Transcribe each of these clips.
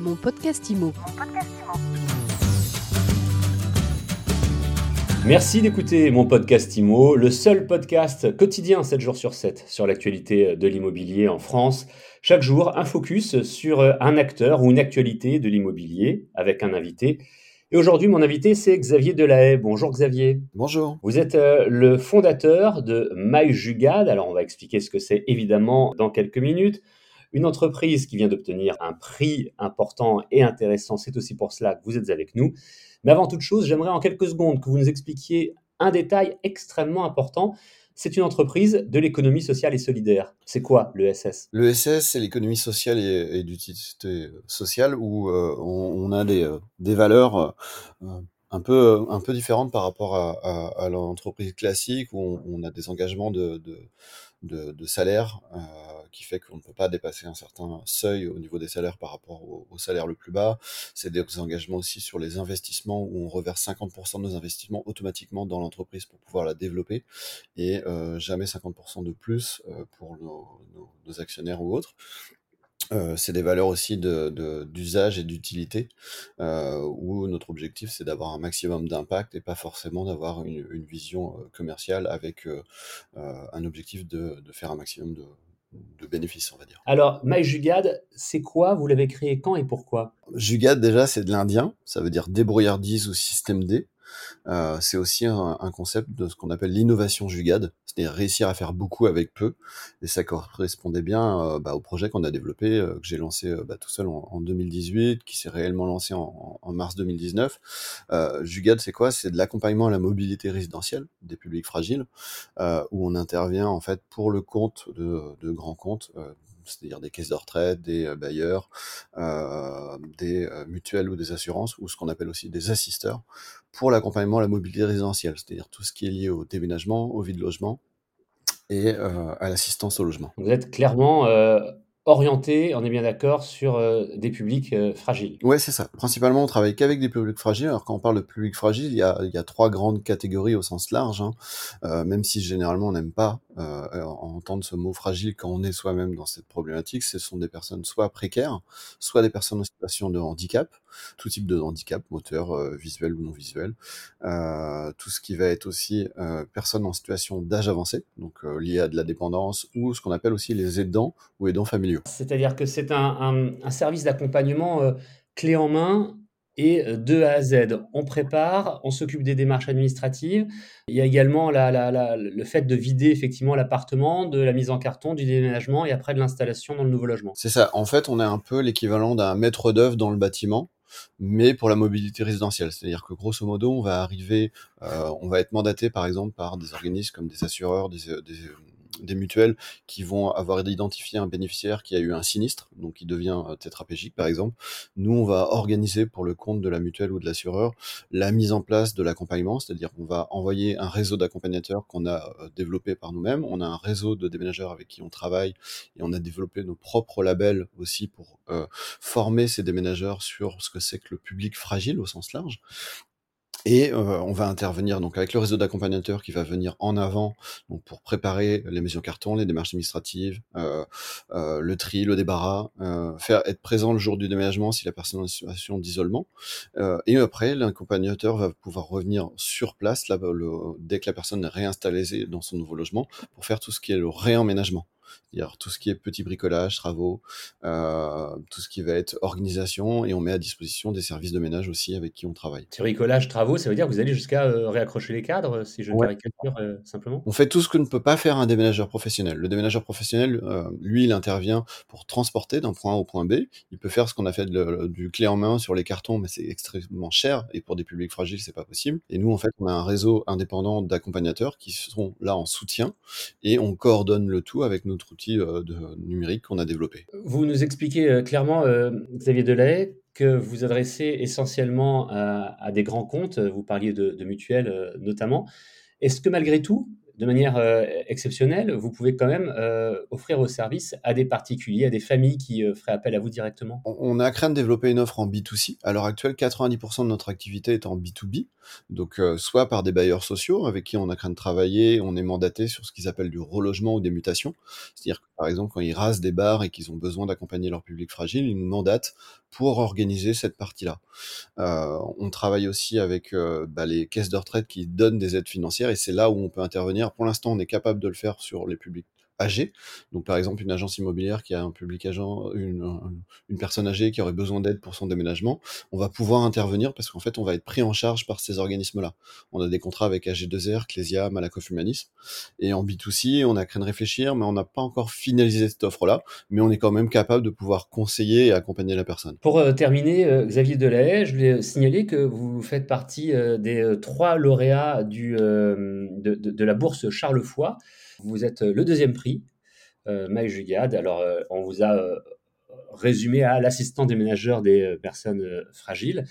Mon podcast IMO. Merci d'écouter mon podcast IMO, le seul podcast quotidien 7 jours sur 7 sur l'actualité de l'immobilier en France. Chaque jour, un focus sur un acteur ou une actualité de l'immobilier avec un invité. Et aujourd'hui, mon invité, c'est Xavier Delahaye. Bonjour Xavier. Bonjour. Vous êtes euh, le fondateur de MyJugad. Alors, on va expliquer ce que c'est évidemment dans quelques minutes. Une entreprise qui vient d'obtenir un prix important et intéressant. C'est aussi pour cela que vous êtes avec nous. Mais avant toute chose, j'aimerais en quelques secondes que vous nous expliquiez un détail extrêmement important. C'est une entreprise de l'économie sociale et solidaire. C'est quoi l'ESS L'ESS, c'est l'économie sociale et, d'utilité sociale où euh, on, a des, euh, valeurs euh, un peu, un peu différentes par rapport à, l'entreprise classique où on, a des engagements de, de, de, de salaire qui fait qu'on ne peut pas dépasser un certain seuil au niveau des salaires par rapport au, salaire le plus bas. C'est des engagements aussi sur les investissements où on reverse 50% de nos investissements automatiquement dans l'entreprise pour pouvoir la développer et euh, jamais 50% de plus euh, pour nos, actionnaires ou autres. Euh, c'est des valeurs aussi d'usage et d'utilité, où notre objectif c'est d'avoir un maximum d'impact et pas forcément d'avoir une, vision commerciale avec un objectif de, faire un maximum de, de bénéfices, on va dire. Alors, MyJugad, c'est quoi? Vous l'avez créé quand et pourquoi? Jugad, déjà, c'est de l'indien. Ça veut dire débrouillardise ou système D. Euh, c'est aussi un, concept de ce qu'on appelle l'innovation jugade, c'est-à-dire réussir à faire beaucoup avec peu. Et ça correspondait bien euh, bah, au projet qu'on a développé, euh, que j'ai lancé bah, tout seul en, 2018, qui s'est réellement lancé en, mars 2019. jugade, c'est quoi? C'est de l'accompagnement à la mobilité résidentielle des publics fragiles, où on intervient en fait pour le compte de, de grands comptes c'est-à-dire des caisses de retraite, des euh, bailleurs, euh, des euh, mutuelles ou des assurances, ou ce qu'on appelle aussi des assisteurs, pour l'accompagnement à la mobilité résidentielle, c'est-à-dire tout ce qui est lié au déménagement, au vide logement et à l'assistance au logement. Vous êtes clairement orienté, on est bien d'accord, sur euh, des publics euh, fragiles. Ouais, c'est ça. Principalement, on travaille qu'avec des publics fragiles. Alors, quand on parle de y a, il y a trois grandes catégories au sens large. Hein. Euh, même si généralement on n'aime pas entendre ce mot fragile quand on est soi-même dans cette problématique, ce sont des personnes soit précaires, soit des personnes en situation de handicap, tout type de handicap, moteur, visuel ou non visuel. tout ce qui va être aussi personnes en situation d'âge avancé, donc lié à de la dépendance, ou ce qu'on appelle aussi les aidants ou aidants familiaux c'est-à-dire que c'est un, service d'accompagnement euh, clé en main et euh, de A à Z. On prépare, on s'occupe des démarches administratives. Il y a également le fait de vider effectivement l'appartement, de la mise en carton, du déménagement et après de l'installation dans le nouveau logement. C'est ça. En fait, on est un peu l'équivalent d'un maître d'œuvre dans le bâtiment mais pour la mobilité résidentielle. C'est-à-dire que grosso modo, on va arriver, euh, on va être mandaté par exemple par des organismes comme des assureurs, des, des mutuelles qui vont avoir identifié un bénéficiaire qui a eu un sinistre, donc qui devient euh, tétraplégique par exemple. Nous, on va organiser pour le compte de la mutuelle ou de l'assureur la mise en place de l'accompagnement, c'est-à-dire qu'on va envoyer un réseau d'accompagnateurs qu'on a euh, développé par nous-mêmes. On a un réseau de déménageurs avec qui on travaille et on a développé nos propres labels aussi pour euh, former ces déménageurs sur ce que c'est que le public fragile au sens large. Et euh, on va intervenir donc avec le réseau d'accompagnateurs qui va venir en avant pour préparer les mesures carton, les démarches administratives, euh, euh, le tri, le débarras, faire être présent le jour du déménagement si la personne est en situation d'isolement. et après, l'accompagnateur va pouvoir revenir sur place dès que la personne est réinstallée dans son nouveau logement pour faire tout ce qui est le réemménagement c'est-à-dire tout ce qui est petit bricolage, travaux, euh, tout ce qui va être organisation, et on met à disposition des services de ménage aussi avec qui on travaille. Petit bricolage, travaux, ça veut dire que vous allez jusqu'à euh, réaccrocher les cadres, si je caricature euh, simplement? On fait tout ce que ne peut pas faire un déménageur professionnel. Le déménageur professionnel, lui, il intervient pour transporter d'un point A au point B. Il peut faire ce qu'on a fait du clé en main sur les cartons, mais c'est extrêmement cher, et pour des publics fragiles, c'est pas possible. Et nous, en fait, on a un réseau indépendant d'accompagnateurs qui sont là en soutien, et on coordonne le tout avec nos euh, de numérique qu'on a développé. Vous nous expliquez euh, clairement, euh, Xavier Delay, que vous adressez essentiellement à, des grands comptes, vous parliez de mutuelles notamment. Est-ce que malgré tout, de manière euh, exceptionnelle, vous pouvez quand même euh, offrir vos services à des particuliers, à des familles qui euh, feraient appel à vous directement On a craint de développer une offre en B2C. À l'heure actuelle, 90% de notre activité est en B2B, donc soit par des bailleurs sociaux avec qui on a craint de travailler, on est mandaté sur ce qu'ils appellent du relogement ou des mutations. C'est-à-dire par exemple, quand ils rasent des bars et qu'ils ont besoin d'accompagner leur public fragile, ils nous mandatent pour organiser cette partie-là. Euh, on travaille aussi avec euh, bah, les caisses de retraite qui donnent des aides financières et c'est là où on peut intervenir. Pour l'instant, on est capable de le faire sur les publics âgés. Donc, par exemple, une agence immobilière qui a un public agent, une, une personne âgée qui aurait besoin d'aide pour son déménagement, on va pouvoir intervenir parce qu'en fait, on va être pris en charge par ces organismes-là. On a des contrats avec AG2R, Clésia, Malakoff Humanisme. Et en B2C, on a créé de réfléchir, mais on n'a pas encore finalisé cette offre-là. Mais on est quand même capable de pouvoir conseiller et accompagner la personne. Pour euh, terminer, euh, Xavier Delahaye, je voulais signaler que vous faites partie euh, des trois lauréats du, de, de, de la bourse Charles Foy. Vous êtes le deuxième prix, euh, Maï. Alors, euh, on vous a euh, résumé à l'assistant des ménageurs des personnes fragiles.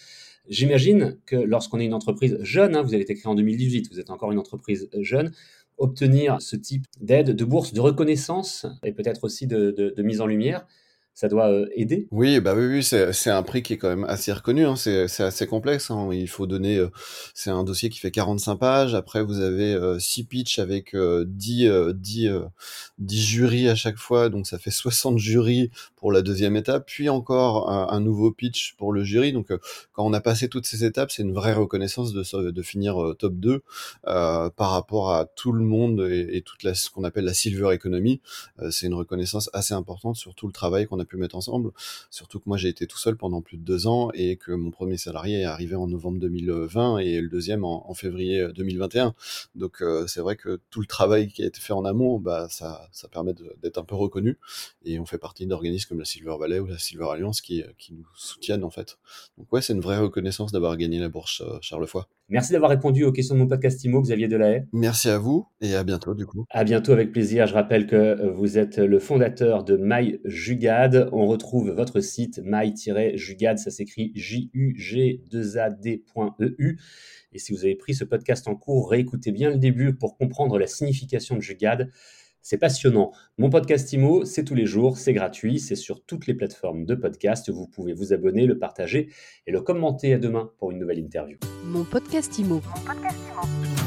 J'imagine que lorsqu'on est une entreprise jeune, hein, vous avez été créé en 2018, vous êtes encore une entreprise jeune, obtenir ce type d'aide, de bourse, de reconnaissance et peut-être aussi de mise en lumière, ça doit euh, aider. Oui, bah oui, c'est un prix qui est quand même assez reconnu. Hein. C'est assez complexe. Hein. Il faut donner. Euh, c'est un dossier qui fait 45 pages. Après, vous avez euh, 6 pitchs avec 10, 10, 10 jurys à chaque fois. Donc, ça fait 60 jurys pour la deuxième étape. Puis encore un, nouveau pitch pour le jury. Donc, quand on a passé toutes ces étapes, c'est une vraie reconnaissance de, de finir top 2 par rapport à tout le monde et, et toute la, ce qu'on appelle la silver economy. c'est une reconnaissance assez importante sur tout le travail qu'on a pu mettre ensemble. Surtout que moi, j'ai été tout seul pendant plus de deux ans et que mon premier salarié est arrivé en novembre 2020 et le deuxième en, février 2021. Donc, euh, c'est vrai que tout le travail qui a été fait en amont, bah, ça, ça permet d'être un peu reconnu. Et on fait partie d'organismes comme la Silver Valley ou la Silver Alliance qui, qui nous soutiennent, en fait. Donc, ouais, c'est une vraie reconnaissance d'avoir gagné la bourse euh, Charles Foy. Merci d'avoir répondu aux questions de mon podcast IMO, Xavier Delahaye. Merci à vous et à bientôt du coup. À bientôt avec plaisir. Je rappelle que vous êtes le fondateur de My Jugad. On retrouve votre site my-jugad, ça s'écrit J-U-G-2-A-D.eu. Et si vous avez pris ce podcast en cours, réécoutez bien le début pour comprendre la signification de Jugad. C'est passionnant. Mon podcast IMO, c'est tous les jours, c'est gratuit, c'est sur toutes les plateformes de podcast. Vous pouvez vous abonner, le partager et le commenter à demain pour une nouvelle interview. Mon podcast IMO. Mon podcast IMO.